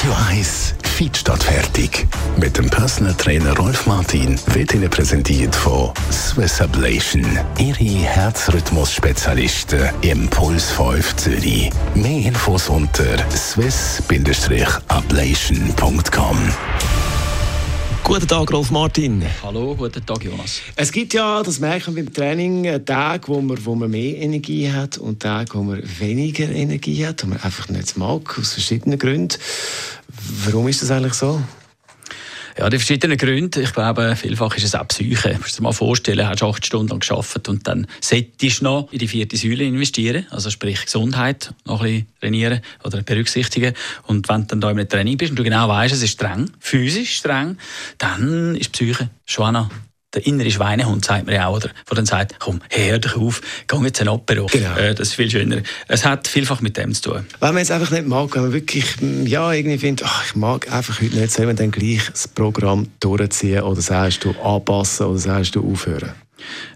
Radio 1 Feed statt fertig. Mit dem Personal Trainer Rolf Martin wird Ihnen präsentiert von Swiss Ablation. Ihre Herzrhythmus-Spezialisten im Puls 5 Zürich. Mehr Infos unter swiss-ablation.com. Guten Tag, Rolf Martin. Hallo, guten Tag, Jonas. Es gibt ja, das merken wir beim Training, Tage, wo man, wo man mehr Energie hat und Tage, wo man weniger Energie hat, wo man einfach nicht mag, aus verschiedenen Gründen. Warum ist das eigentlich so? Ja, die verschiedenen Gründe. Ich glaube, vielfach ist es auch Psyche. Du musst dir mal vorstellen, hast acht Stunden lang gearbeitet und dann solltest du noch in die vierte Säule investieren, also sprich Gesundheit noch ein bisschen trainieren oder berücksichtigen. Und wenn du dann da im Training bist und du genau weißt, es ist streng, physisch streng, dann ist Psyche schon noch der innere Schweinehund, sagt man ja auch, oder? Der dann sagt, komm, hör dich auf, geh jetzt ein Apero. Genau. Äh, das ist viel schöner. Es hat vielfach mit dem zu tun. Wenn man es einfach nicht mag, wenn man wirklich, ja, irgendwie findet, ach, ich mag einfach heute nicht, soll man dann gleich das Programm durchziehen oder sagst du anpassen oder sagst du aufhören?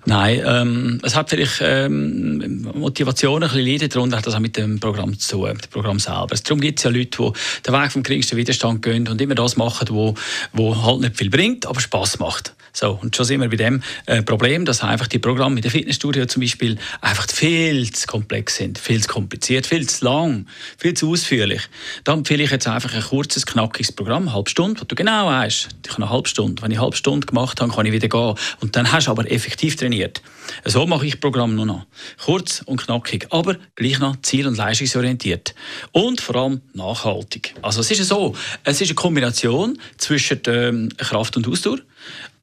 Nein, ähm, es hat vielleicht ähm, Motivation ein bisschen leiden, darunter hat das auch mit dem Programm zu tun, mit dem Programm selber. Darum gibt es ja Leute, die den Weg vom geringsten Widerstand gehen und immer das machen, wo, wo halt nicht viel bringt, aber Spaß macht. So, und schon sind wir bei dem äh, Problem, dass einfach die Programme in der Fitnessstudio zum Beispiel einfach viel zu komplex sind, viel zu kompliziert, viel zu lang, viel zu ausführlich. Da empfehle ich jetzt einfach ein kurzes, knackiges Programm, eine halbe Stunde, wo du genau weißt, ich habe eine halbe Stunde. Wenn ich eine halbe Stunde gemacht habe, kann ich wieder gehen. Und dann hast du aber effektiv trainiert. So mache ich Programm nur noch. Kurz und knackig, aber gleich noch ziel- und leistungsorientiert. Und vor allem nachhaltig. Also es ist so, es ist eine Kombination zwischen ähm, Kraft und Ausdauer.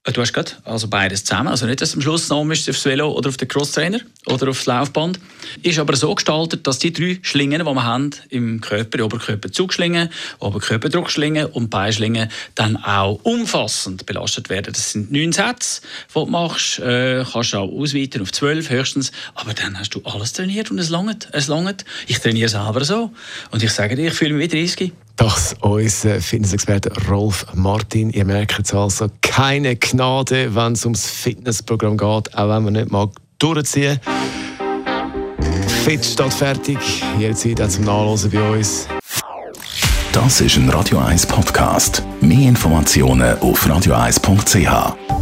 Äh, du hast gerade also beides zusammen. Also nicht, dass du am Schluss noch aufs Velo oder auf den Crosstrainer oder aufs Laufband. Ist aber so gestaltet, dass die drei Schlingen, die wir haben im Körper, die Oberkörperzugschlingen, Oberkörperdruckschlingen und Beischlingen, dann auch umfassend belastet werden. Das sind neun Sätze, die du machst. Äh, kannst auch ausweiten auf zwölf höchstens. Aber dann hast du alles trainiert und es langt. Es langt. Ich trainiere selber so. Und ich sage dir, ich fühle mich wie 30. Das unser Fitnessexperte Rolf Martin. Ihr merkt es also, keine Gnade, wenn es ums Fitnessprogramm geht, auch wenn man nicht mag durchziehen. Fit statt fertig. Jederzeit auch zum Nachlesen bei uns. Das ist ein Radio 1 Podcast. Mehr Informationen auf radio1.ch.